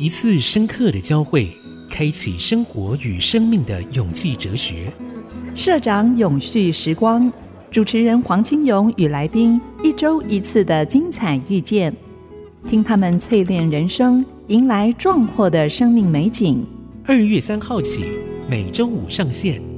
一次深刻的交汇开启生活与生命的勇气哲学社长永续时光主持人黄清勇与来宾一周一次的精彩遇见听他们淬炼人生迎来壮阔的生命美景。二月三号起每周五上线。